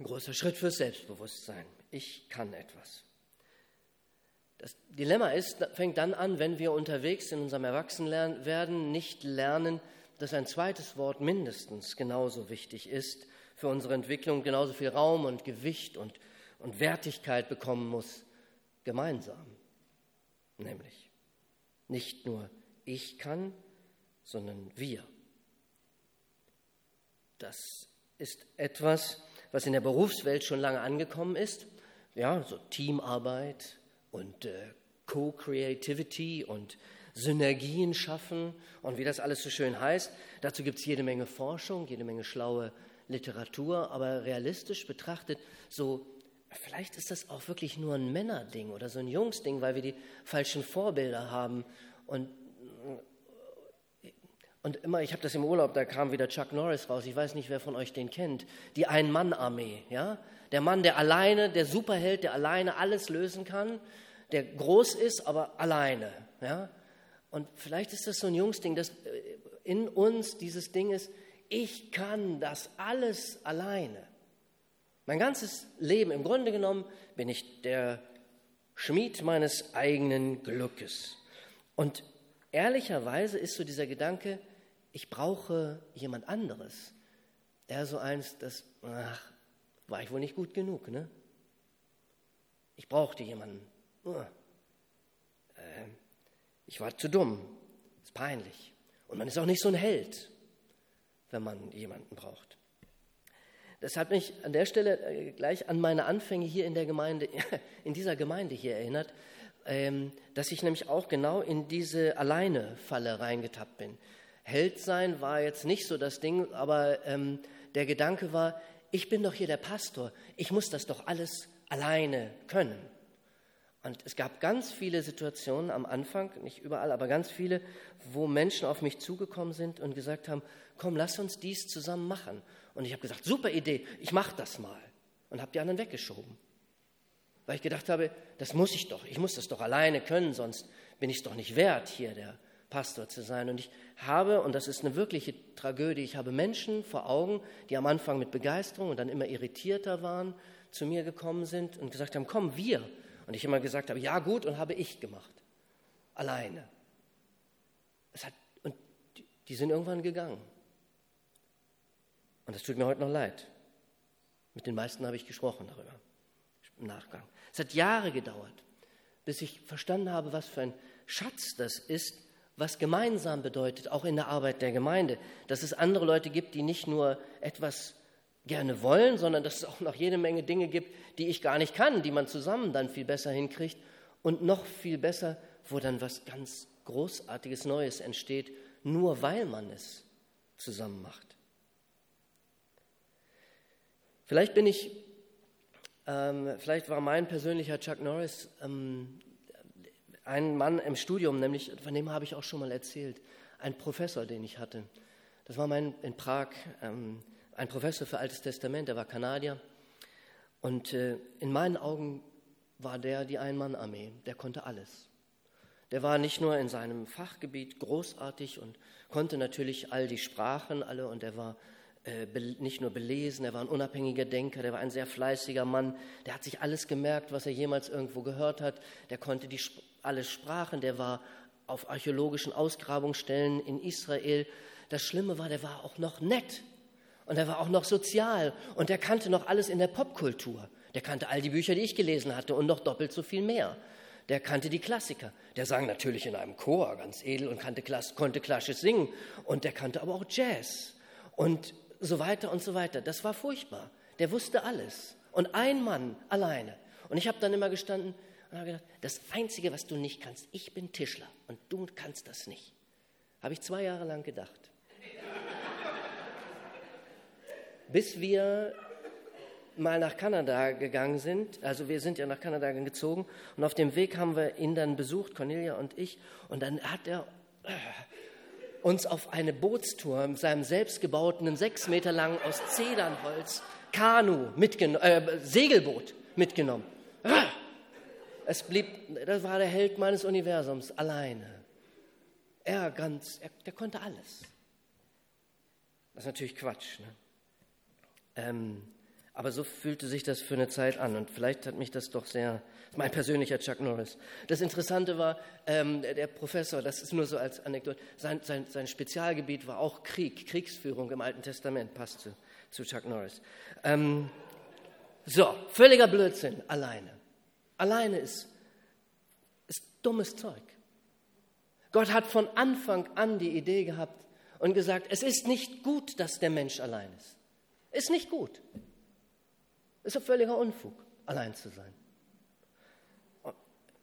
Ein großer Schritt fürs Selbstbewusstsein. Ich kann etwas. Das Dilemma ist, fängt dann an, wenn wir unterwegs in unserem Erwachsenwerden nicht lernen, dass ein zweites Wort mindestens genauso wichtig ist für unsere Entwicklung, genauso viel Raum und Gewicht und, und Wertigkeit bekommen muss, gemeinsam. Nämlich nicht nur ich kann, sondern wir. Das ist etwas, was in der Berufswelt schon lange angekommen ist. Ja, so Teamarbeit und äh, Co-Creativity und Synergien schaffen und wie das alles so schön heißt. Dazu gibt es jede Menge Forschung, jede Menge schlaue Literatur, aber realistisch betrachtet, so vielleicht ist das auch wirklich nur ein Männerding oder so ein Jungsding, weil wir die falschen Vorbilder haben und und immer, ich habe das im Urlaub, da kam wieder Chuck Norris raus. Ich weiß nicht, wer von euch den kennt. Die Ein-Mann-Armee, ja? Der Mann, der alleine, der Superheld, der alleine alles lösen kann, der groß ist, aber alleine, ja? Und vielleicht ist das so ein Jungsding, dass äh, in uns dieses Ding ist, ich kann das alles alleine. Mein ganzes Leben, im Grunde genommen, bin ich der Schmied meines eigenen Glückes. Und ehrlicherweise ist so dieser Gedanke, ich brauche jemand anderes. Er so eins, das, ach, war ich wohl nicht gut genug, ne? Ich brauchte jemanden. Uh, ich war zu dumm. Ist peinlich. Und man ist auch nicht so ein Held, wenn man jemanden braucht. Das hat mich an der Stelle äh, gleich an meine Anfänge hier in der Gemeinde, in dieser Gemeinde hier erinnert, ähm, dass ich nämlich auch genau in diese Alleine-Falle reingetappt bin. Held sein war jetzt nicht so das Ding, aber ähm, der Gedanke war, ich bin doch hier der Pastor, ich muss das doch alles alleine können. Und es gab ganz viele Situationen am Anfang, nicht überall, aber ganz viele, wo Menschen auf mich zugekommen sind und gesagt haben, komm, lass uns dies zusammen machen. Und ich habe gesagt, super Idee, ich mache das mal. Und habe die anderen weggeschoben. Weil ich gedacht habe, das muss ich doch, ich muss das doch alleine können, sonst bin ich es doch nicht wert, hier der Pastor zu sein. Und ich habe, und das ist eine wirkliche Tragödie, ich habe Menschen vor Augen, die am Anfang mit Begeisterung und dann immer irritierter waren, zu mir gekommen sind und gesagt haben, komm, wir. Und ich immer gesagt habe, ja gut, und habe ich gemacht. Alleine. Es hat, und die sind irgendwann gegangen. Und das tut mir heute noch leid. Mit den meisten habe ich gesprochen darüber im Nachgang. Es hat Jahre gedauert, bis ich verstanden habe, was für ein Schatz das ist, was gemeinsam bedeutet, auch in der Arbeit der Gemeinde, dass es andere Leute gibt, die nicht nur etwas gerne wollen, sondern dass es auch noch jede Menge Dinge gibt, die ich gar nicht kann, die man zusammen dann viel besser hinkriegt und noch viel besser, wo dann was ganz Großartiges Neues entsteht, nur weil man es zusammen macht. Vielleicht bin ich, ähm, vielleicht war mein persönlicher Chuck Norris ähm, einen Mann im Studium, nämlich von dem habe ich auch schon mal erzählt, ein Professor, den ich hatte. Das war mein in Prag ähm, ein Professor für Altes Testament, der war Kanadier. Und äh, in meinen Augen war der die Ein-Mann-Armee, der konnte alles. Der war nicht nur in seinem Fachgebiet großartig und konnte natürlich all die Sprachen alle und er war äh, nicht nur belesen, er war ein unabhängiger Denker, der war ein sehr fleißiger Mann, der hat sich alles gemerkt, was er jemals irgendwo gehört hat, der konnte die alle Sprachen, der war auf archäologischen Ausgrabungsstellen in Israel. Das Schlimme war, der war auch noch nett und er war auch noch sozial und der kannte noch alles in der Popkultur. Der kannte all die Bücher, die ich gelesen hatte und noch doppelt so viel mehr. Der kannte die Klassiker. Der sang natürlich in einem Chor ganz edel und kannte, konnte klassisch singen und der kannte aber auch Jazz und so weiter und so weiter. Das war furchtbar. Der wusste alles und ein Mann alleine. Und ich habe dann immer gestanden, und habe gedacht, das Einzige, was du nicht kannst, ich bin Tischler und du kannst das nicht. Habe ich zwei Jahre lang gedacht. Bis wir mal nach Kanada gegangen sind, also wir sind ja nach Kanada gezogen und auf dem Weg haben wir ihn dann besucht, Cornelia und ich, und dann hat er äh, uns auf eine Bootstour mit seinem selbstgebauten, sechs Meter langen aus Zedernholz Kanu mitgenommen, äh, Segelboot mitgenommen. Es blieb, das war der Held meines Universums, alleine. Er ganz, er, der konnte alles. Das ist natürlich Quatsch. Ne? Ähm, Aber so fühlte sich das für eine Zeit an und vielleicht hat mich das doch sehr, mein persönlicher Chuck Norris. Das Interessante war, ähm, der Professor, das ist nur so als Anekdote, sein, sein, sein Spezialgebiet war auch Krieg, Kriegsführung im Alten Testament, passt zu, zu Chuck Norris. Ähm, so, völliger Blödsinn, alleine. Alleine ist, ist dummes Zeug. Gott hat von Anfang an die Idee gehabt und gesagt, es ist nicht gut, dass der Mensch allein ist. Ist nicht gut. Ist ein völliger Unfug, allein zu sein.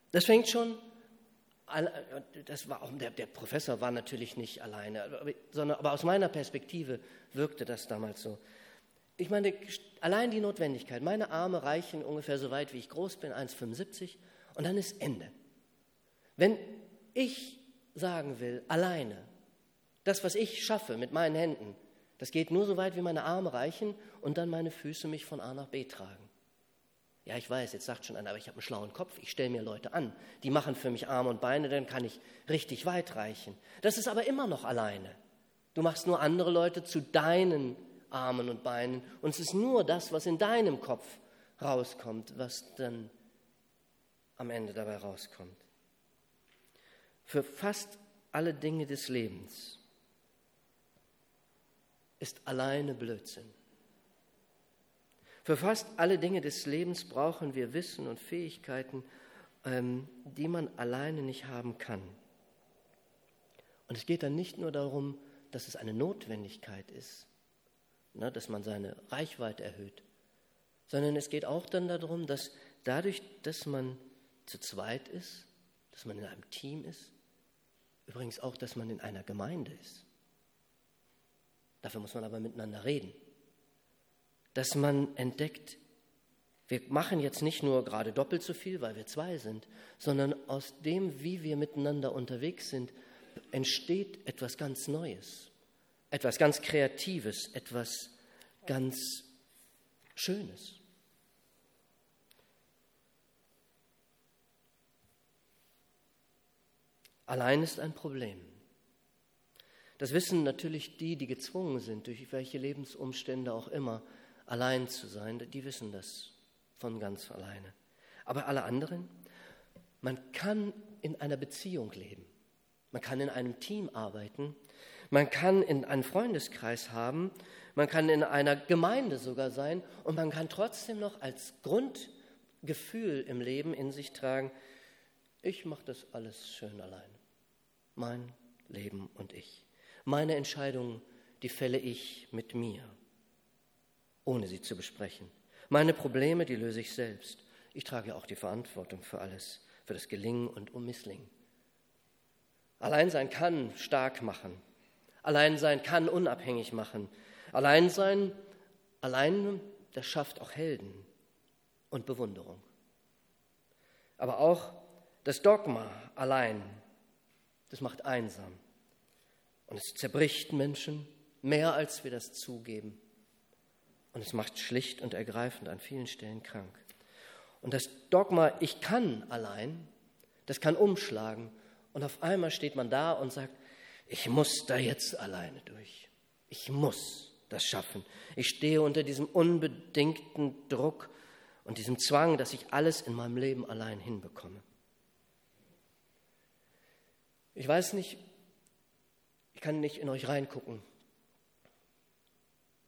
Das fängt schon, das war der, der Professor war natürlich nicht alleine, sondern aber aus meiner Perspektive wirkte das damals so. Ich meine, allein die Notwendigkeit, meine Arme reichen ungefähr so weit, wie ich groß bin, 1,75, und dann ist Ende. Wenn ich sagen will, alleine, das, was ich schaffe mit meinen Händen, das geht nur so weit, wie meine Arme reichen und dann meine Füße mich von A nach B tragen. Ja, ich weiß, jetzt sagt schon einer, aber ich habe einen schlauen Kopf, ich stelle mir Leute an, die machen für mich Arme und Beine, dann kann ich richtig weit reichen. Das ist aber immer noch alleine. Du machst nur andere Leute zu deinen Armen und Beinen und es ist nur das, was in deinem Kopf rauskommt, was dann am Ende dabei rauskommt. Für fast alle Dinge des Lebens ist alleine Blödsinn. Für fast alle Dinge des Lebens brauchen wir Wissen und Fähigkeiten, ähm, die man alleine nicht haben kann. Und es geht dann nicht nur darum, dass es eine Notwendigkeit ist, ne, dass man seine Reichweite erhöht, sondern es geht auch dann darum, dass dadurch, dass man zu zweit ist, dass man in einem Team ist, übrigens auch, dass man in einer Gemeinde ist, Dafür muss man aber miteinander reden. Dass man entdeckt, wir machen jetzt nicht nur gerade doppelt so viel, weil wir zwei sind, sondern aus dem, wie wir miteinander unterwegs sind, entsteht etwas ganz Neues, etwas ganz Kreatives, etwas ganz Schönes. Allein ist ein Problem. Das wissen natürlich die, die gezwungen sind, durch welche Lebensumstände auch immer, allein zu sein, die wissen das von ganz alleine. Aber alle anderen, man kann in einer Beziehung leben, man kann in einem Team arbeiten, man kann in einen Freundeskreis haben, man kann in einer Gemeinde sogar sein und man kann trotzdem noch als Grundgefühl im Leben in sich tragen, ich mache das alles schön allein. Mein Leben und ich. Meine Entscheidungen, die fälle ich mit mir, ohne sie zu besprechen. Meine Probleme, die löse ich selbst. Ich trage auch die Verantwortung für alles, für das Gelingen und Ummissling. Alleinsein kann stark machen. Alleinsein kann unabhängig machen. Alleinsein, allein, das schafft auch Helden und Bewunderung. Aber auch das Dogma allein, das macht einsam. Und es zerbricht Menschen mehr, als wir das zugeben. Und es macht schlicht und ergreifend an vielen Stellen krank. Und das Dogma, ich kann allein, das kann umschlagen. Und auf einmal steht man da und sagt, ich muss da jetzt alleine durch. Ich muss das schaffen. Ich stehe unter diesem unbedingten Druck und diesem Zwang, dass ich alles in meinem Leben allein hinbekomme. Ich weiß nicht, ich kann nicht in euch reingucken.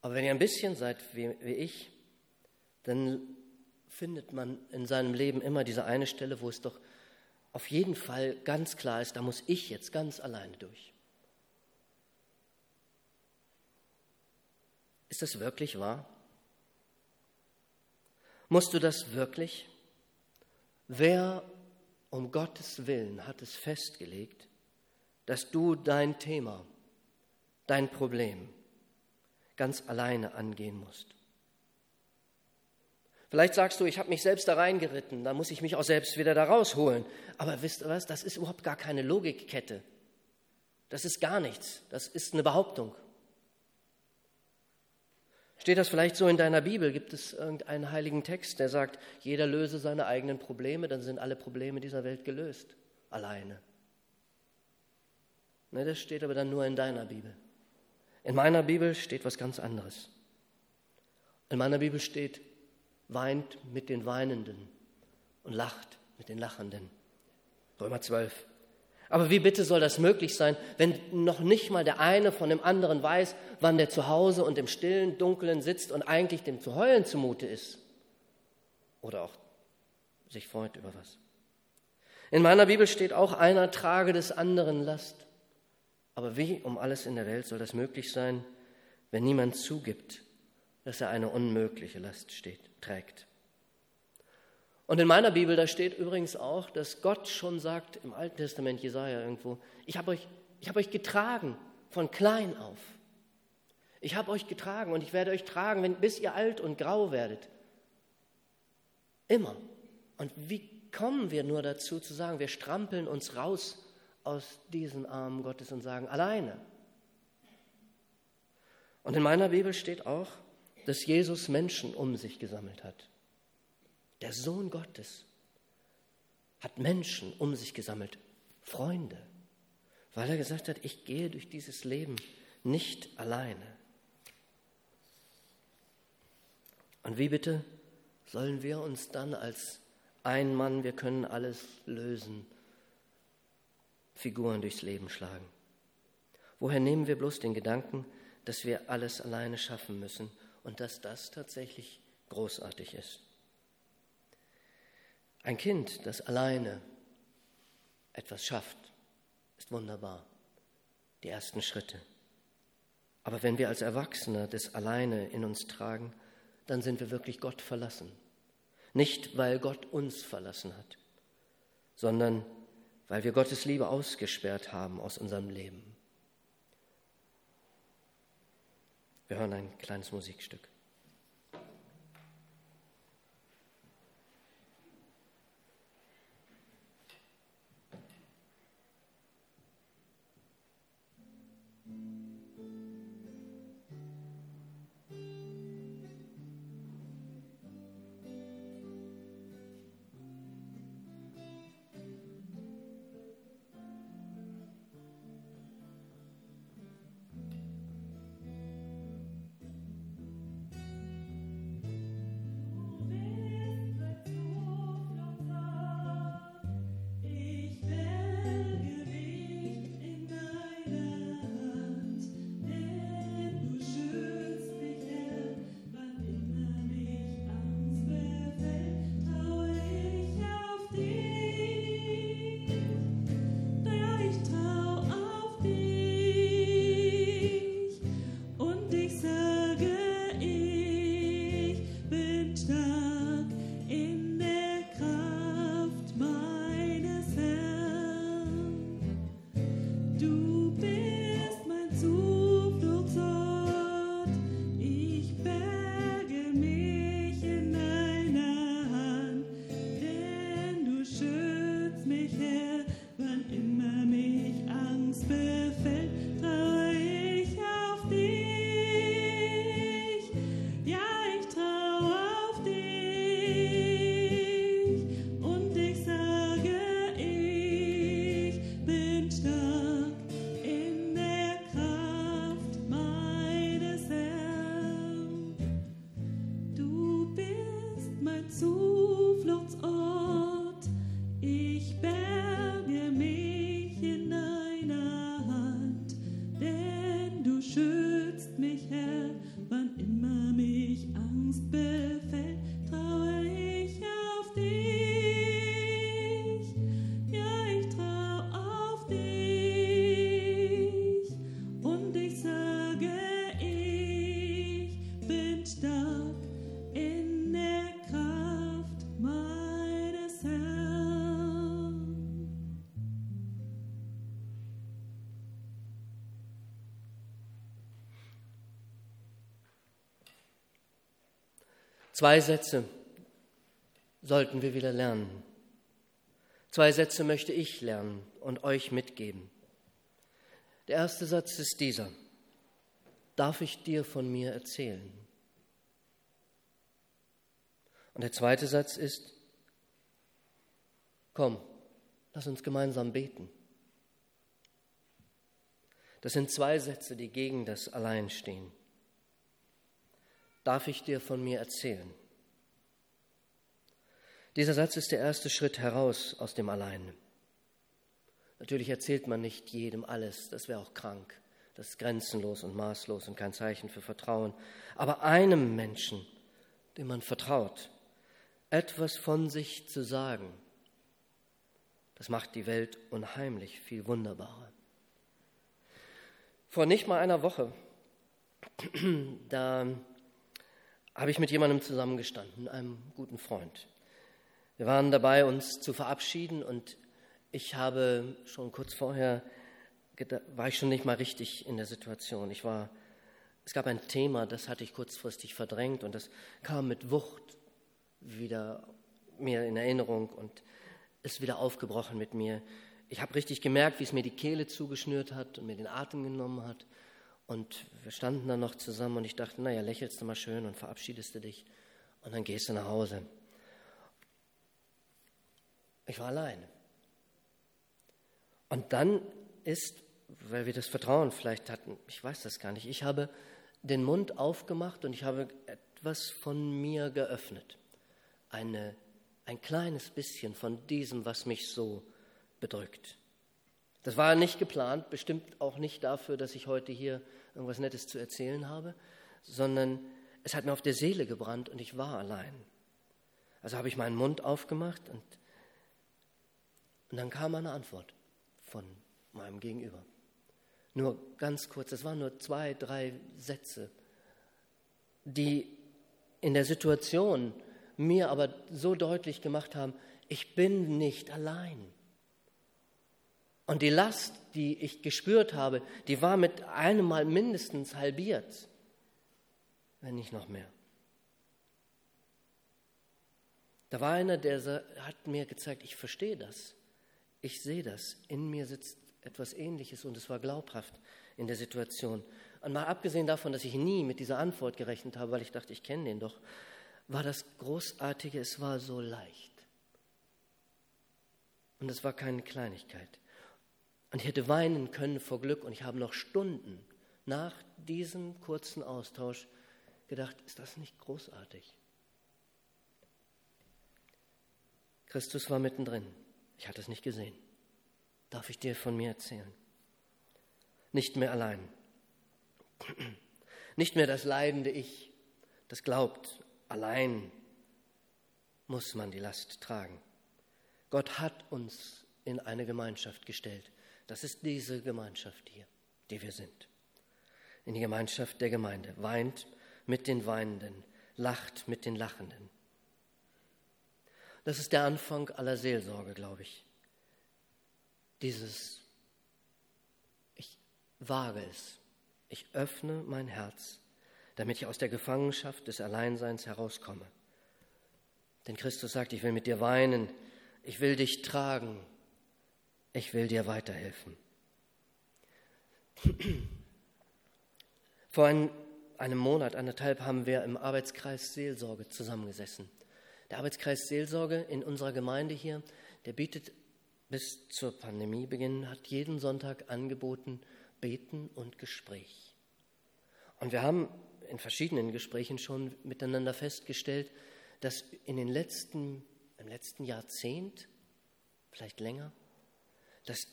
Aber wenn ihr ein bisschen seid wie, wie ich, dann findet man in seinem Leben immer diese eine Stelle, wo es doch auf jeden Fall ganz klar ist, da muss ich jetzt ganz alleine durch. Ist das wirklich wahr? Musst du das wirklich? Wer um Gottes Willen hat es festgelegt, dass du dein Thema, dein Problem ganz alleine angehen musst. Vielleicht sagst du, ich habe mich selbst da reingeritten, da muss ich mich auch selbst wieder da rausholen. Aber wisst ihr was, das ist überhaupt gar keine Logikkette. Das ist gar nichts, das ist eine Behauptung. Steht das vielleicht so in deiner Bibel? Gibt es irgendeinen heiligen Text, der sagt, jeder löse seine eigenen Probleme, dann sind alle Probleme dieser Welt gelöst, alleine. Ne, das steht aber dann nur in deiner Bibel. In meiner Bibel steht was ganz anderes. In meiner Bibel steht, weint mit den Weinenden und lacht mit den Lachenden. Römer 12. Aber wie bitte soll das möglich sein, wenn noch nicht mal der eine von dem anderen weiß, wann der zu Hause und im stillen, dunklen sitzt und eigentlich dem zu heulen zumute ist? Oder auch sich freut über was. In meiner Bibel steht auch, einer trage des anderen Last. Aber wie um alles in der Welt soll das möglich sein, wenn niemand zugibt, dass er eine unmögliche Last steht, trägt? Und in meiner Bibel, da steht übrigens auch, dass Gott schon sagt, im Alten Testament, Jesaja irgendwo, ich habe euch, hab euch getragen von klein auf. Ich habe euch getragen und ich werde euch tragen, wenn, bis ihr alt und grau werdet. Immer. Und wie kommen wir nur dazu zu sagen, wir strampeln uns raus aus diesen Armen Gottes und sagen, alleine. Und in meiner Bibel steht auch, dass Jesus Menschen um sich gesammelt hat. Der Sohn Gottes hat Menschen um sich gesammelt, Freunde, weil er gesagt hat, ich gehe durch dieses Leben nicht alleine. Und wie bitte sollen wir uns dann als ein Mann, wir können alles lösen, Figuren durchs Leben schlagen? Woher nehmen wir bloß den Gedanken, dass wir alles alleine schaffen müssen und dass das tatsächlich großartig ist? Ein Kind, das alleine etwas schafft, ist wunderbar. Die ersten Schritte. Aber wenn wir als Erwachsene das alleine in uns tragen, dann sind wir wirklich Gott verlassen. Nicht, weil Gott uns verlassen hat, sondern weil wir Gottes Liebe ausgesperrt haben aus unserem Leben. Wir hören ein kleines Musikstück. Zwei Sätze sollten wir wieder lernen. Zwei Sätze möchte ich lernen und euch mitgeben. Der erste Satz ist dieser. Darf ich dir von mir erzählen? Und der zweite Satz ist, komm, lass uns gemeinsam beten. Das sind zwei Sätze, die gegen das Allein stehen. Darf ich dir von mir erzählen. Dieser Satz ist der erste Schritt heraus aus dem Allein. Natürlich erzählt man nicht jedem alles, das wäre auch krank, das ist grenzenlos und maßlos und kein Zeichen für Vertrauen. Aber einem Menschen, dem man vertraut, etwas von sich zu sagen, das macht die Welt unheimlich viel wunderbarer. Vor nicht mal einer Woche, da habe ich mit jemandem zusammengestanden, einem guten Freund. Wir waren dabei, uns zu verabschieden und ich habe schon kurz vorher, war ich schon nicht mal richtig in der Situation. Ich war, es gab ein Thema, das hatte ich kurzfristig verdrängt und das kam mit Wucht wieder mir in Erinnerung und ist wieder aufgebrochen mit mir. Ich habe richtig gemerkt, wie es mir die Kehle zugeschnürt hat und mir den Atem genommen hat. Und wir standen dann noch zusammen und ich dachte, naja, lächelst du mal schön und verabschiedest du dich und dann gehst du nach Hause. Ich war allein. Und dann ist, weil wir das Vertrauen vielleicht hatten, ich weiß das gar nicht, ich habe den Mund aufgemacht und ich habe etwas von mir geöffnet. Eine ein kleines bisschen von diesem, was mich so bedrückt. Das war nicht geplant, bestimmt auch nicht dafür, dass ich heute hier irgendwas Nettes zu erzählen habe, sondern es hat mir auf der Seele gebrannt und ich war allein. Also habe ich meinen Mund aufgemacht und, und dann kam eine Antwort von meinem Gegenüber. Nur ganz kurz, es waren nur zwei, drei Sätze, die in der Situation mir aber so deutlich gemacht haben, ich bin nicht allein. Und die Last, die ich gespürt habe, die war mit einem Mal mindestens halbiert, wenn nicht noch mehr. Da war einer, der hat mir gezeigt, ich verstehe das, ich sehe das, in mir sitzt etwas Ähnliches und es war glaubhaft in der Situation. Und mal abgesehen davon, dass ich nie mit dieser Antwort gerechnet habe, weil ich dachte, ich kenne den doch, war das Großartige, es war so leicht. Und es war keine Kleinigkeit. Und ich hätte weinen können vor Glück und ich habe noch Stunden nach diesem kurzen Austausch gedacht, ist das nicht großartig? Christus war mittendrin. Ich hatte es nicht gesehen. Darf ich dir von mir erzählen? Nicht mehr allein. Nicht mehr das leidende Ich, das glaubt Allein muss man die Last tragen. Gott hat uns in eine Gemeinschaft gestellt. Das ist diese Gemeinschaft hier, die wir sind. In die Gemeinschaft der Gemeinde. Weint mit den Weinenden, lacht mit den Lachenden. Das ist der Anfang aller Seelsorge, glaube ich. Dieses, ich wage es, ich öffne mein Herz damit ich aus der Gefangenschaft des Alleinseins herauskomme. Denn Christus sagt, ich will mit dir weinen, ich will dich tragen, ich will dir weiterhelfen. Vor ein, einem Monat, anderthalb, haben wir im Arbeitskreis Seelsorge zusammengesessen. Der Arbeitskreis Seelsorge in unserer Gemeinde hier, der bietet bis zur Pandemiebeginn, hat jeden Sonntag angeboten Beten und Gespräch. Und wir haben in verschiedenen Gesprächen schon miteinander festgestellt, dass in den letzten, im letzten Jahrzehnt, vielleicht länger, dass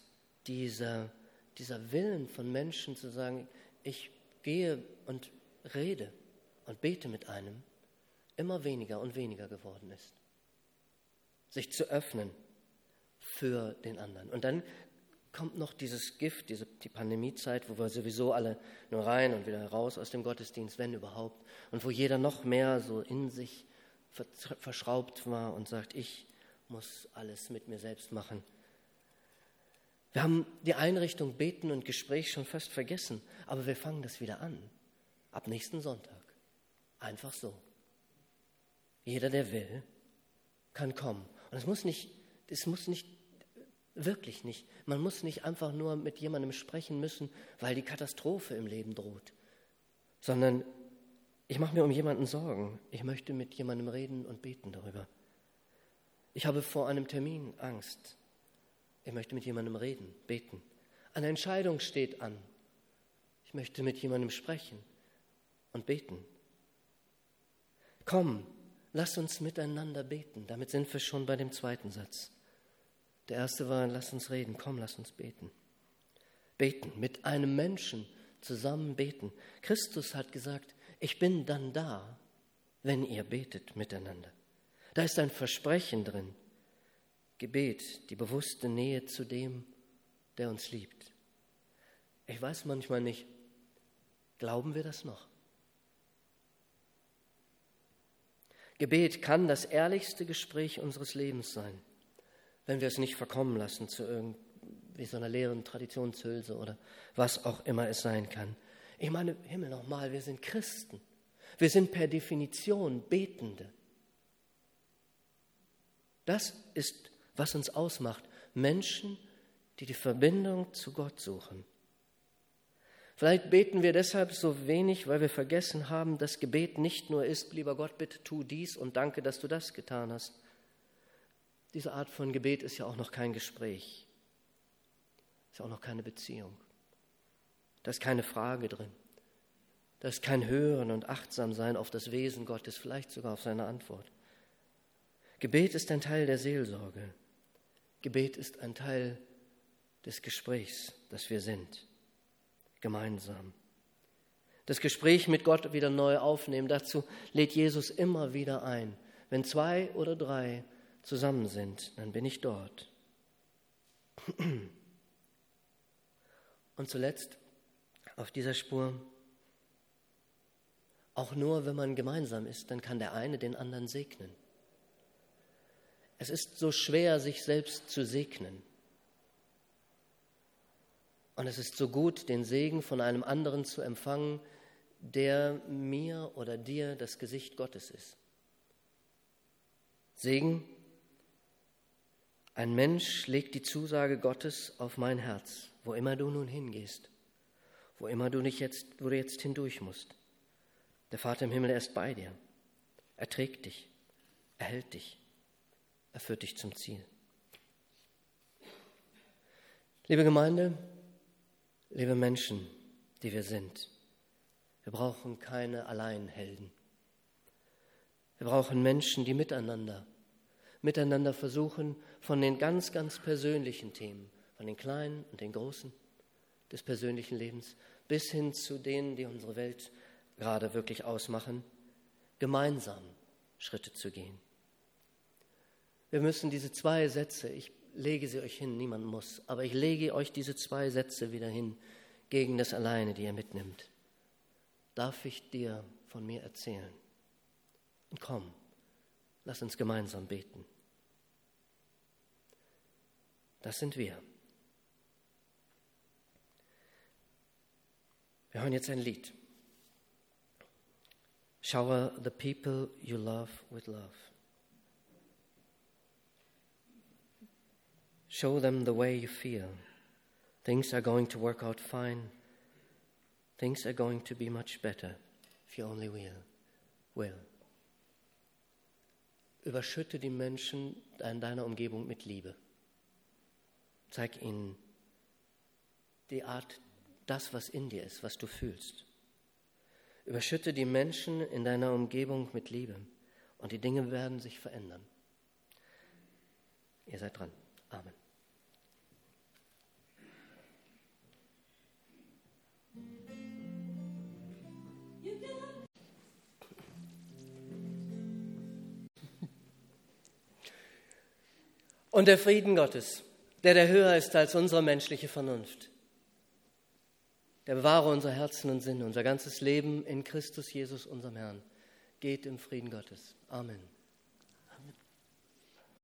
dieser, dieser Willen von Menschen zu sagen, ich gehe und rede und bete mit einem, immer weniger und weniger geworden ist. Sich zu öffnen für den anderen. Und dann kommt noch dieses Gift, diese, die Pandemiezeit, wo wir sowieso alle nur rein und wieder raus aus dem Gottesdienst, wenn überhaupt, und wo jeder noch mehr so in sich verschraubt war und sagt, ich muss alles mit mir selbst machen. Wir haben die Einrichtung Beten und Gespräch schon fast vergessen, aber wir fangen das wieder an. Ab nächsten Sonntag. Einfach so. Jeder, der will, kann kommen. Und es muss nicht, es muss nicht Wirklich nicht. Man muss nicht einfach nur mit jemandem sprechen müssen, weil die Katastrophe im Leben droht, sondern ich mache mir um jemanden Sorgen. Ich möchte mit jemandem reden und beten darüber. Ich habe vor einem Termin Angst. Ich möchte mit jemandem reden, beten. Eine Entscheidung steht an. Ich möchte mit jemandem sprechen und beten. Komm, lass uns miteinander beten. Damit sind wir schon bei dem zweiten Satz. Der erste war, lass uns reden. Komm, lass uns beten. Beten, mit einem Menschen zusammen beten. Christus hat gesagt, ich bin dann da, wenn ihr betet miteinander. Da ist ein Versprechen drin. Gebet, die bewusste Nähe zu dem, der uns liebt. Ich weiß manchmal nicht, glauben wir das noch? Gebet kann das ehrlichste Gespräch unseres Lebens sein, wenn wir es nicht verkommen lassen zu irgendwie so einer leeren Traditionshülse oder was auch immer es sein kann. Ich meine, Himmel nochmal, wir sind Christen. Wir sind per Definition Betende. Das ist, was uns ausmacht. Menschen, die die Verbindung zu Gott suchen. Vielleicht beten wir deshalb so wenig, weil wir vergessen haben, dass Gebet nicht nur ist, lieber Gott, bitte tu dies und danke, dass du das getan hast. Diese Art von Gebet ist ja auch noch kein Gespräch, ist auch noch keine Beziehung. Da ist keine Frage drin. Da ist kein Hören und Achtsamsein auf das Wesen Gottes, vielleicht sogar auf seine Antwort. Gebet ist ein Teil der Seelsorge. Gebet ist ein Teil des Gesprächs, das wir sind gemeinsam. Das Gespräch mit Gott wieder neu aufnehmen, dazu lädt Jesus immer wieder ein. Wenn zwei oder drei zusammen sind, dann bin ich dort. Und zuletzt auf dieser Spur, auch nur wenn man gemeinsam ist, dann kann der eine den anderen segnen. Es ist so schwer, sich selbst zu segnen. Und es ist so gut, den Segen von einem anderen zu empfangen, der mir oder dir das Gesicht Gottes ist. Segen, ein Mensch legt die Zusage Gottes auf mein Herz, wo immer du nun hingehst, wo immer du nicht jetzt, wo du jetzt hindurch musst. Der Vater im Himmel, er ist bei dir. Er trägt dich, er hält dich, er führt dich zum Ziel. Liebe Gemeinde, Liebe Menschen, die wir sind, wir brauchen keine Alleinhelden. Wir brauchen Menschen, die miteinander, miteinander versuchen, von den ganz, ganz persönlichen Themen, von den kleinen und den großen des persönlichen Lebens bis hin zu denen, die unsere Welt gerade wirklich ausmachen, gemeinsam Schritte zu gehen. Wir müssen diese zwei Sätze, ich lege sie euch hin, niemand muss, aber ich lege euch diese zwei Sätze wieder hin gegen das Alleine, die ihr mitnimmt. Darf ich dir von mir erzählen? Und komm, lass uns gemeinsam beten. Das sind wir. Wir hören jetzt ein Lied. Shower the people you love with love. Show them the way you feel. Things are going to work out fine. Things are going to be much better if you only will. will. Überschütte die Menschen in deiner Umgebung mit Liebe. Zeig ihnen die Art, das, was in dir ist, was du fühlst. Überschütte die Menschen in deiner Umgebung mit Liebe und die Dinge werden sich verändern. Ihr seid dran. Amen. Und der Frieden Gottes, der der höher ist als unsere menschliche Vernunft, der bewahre unser Herzen und Sinne, unser ganzes Leben in Christus Jesus, unserem Herrn. Geht im Frieden Gottes. Amen.